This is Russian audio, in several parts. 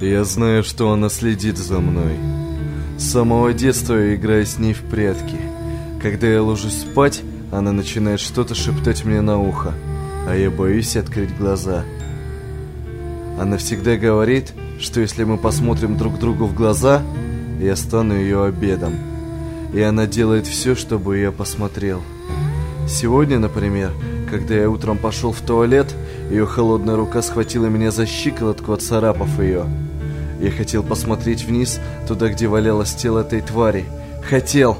Я знаю, что она следит за мной. С самого детства я играю с ней в прятки. Когда я ложусь спать, она начинает что-то шептать мне на ухо, а я боюсь открыть глаза. Она всегда говорит, что если мы посмотрим друг другу в глаза, я стану ее обедом. И она делает все, чтобы я посмотрел. Сегодня, например, когда я утром пошел в туалет, ее холодная рука схватила меня за щиколотку, отцарапав ее. Я хотел посмотреть вниз, туда, где валялось тело этой твари. Хотел,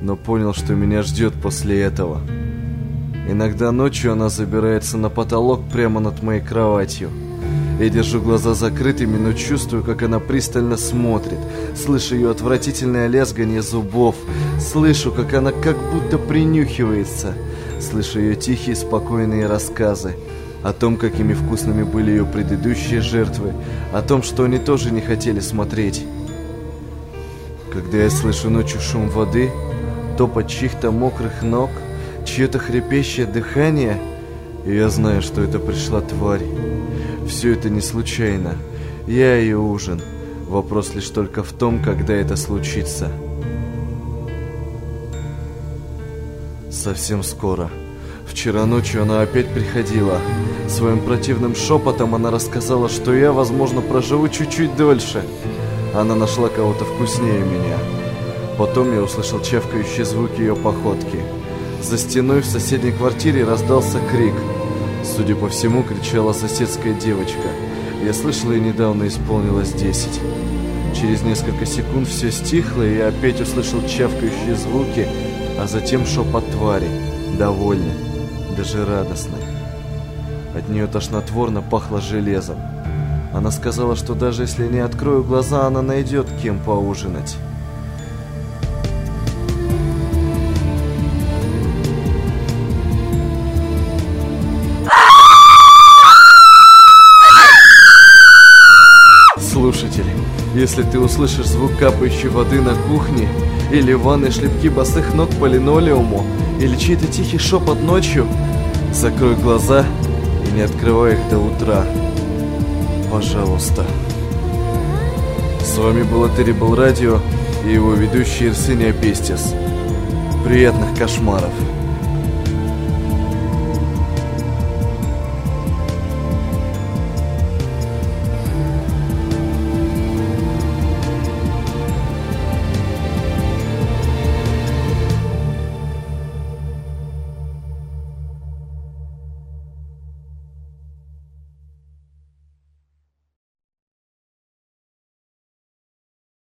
но понял, что меня ждет после этого. Иногда ночью она забирается на потолок прямо над моей кроватью. Я держу глаза закрытыми, но чувствую, как она пристально смотрит. Слышу ее отвратительное лязгание зубов. Слышу, как она как будто принюхивается. Слышу ее тихие, спокойные рассказы о том, какими вкусными были ее предыдущие жертвы, о том, что они тоже не хотели смотреть. Когда я слышу ночью шум воды, топот чьих-то мокрых ног, чье-то хрипящее дыхание, и я знаю, что это пришла тварь. Все это не случайно. Я ее ужин. Вопрос лишь только в том, когда это случится. Совсем скоро. Вчера ночью она опять приходила. Своим противным шепотом она рассказала, что я, возможно, проживу чуть-чуть дольше. Она нашла кого-то вкуснее меня. Потом я услышал чавкающие звуки ее походки. За стеной в соседней квартире раздался крик. Судя по всему, кричала соседская девочка. Я слышал, ей недавно исполнилось 10. Через несколько секунд все стихло, и я опять услышал чавкающие звуки, а затем шепот твари, довольный даже радостной. От нее тошнотворно пахло железом. Она сказала, что даже если не открою глаза, она найдет кем поужинать. Если ты услышишь звук капающей воды на кухне или ванной шлепки босых ног по линолеуму, или чей-то тихий шепот ночью, закрой глаза и не открывай их до утра. Пожалуйста. С вами было Террибл Радио и его ведущий Ирсения Пестис. Приятных кошмаров.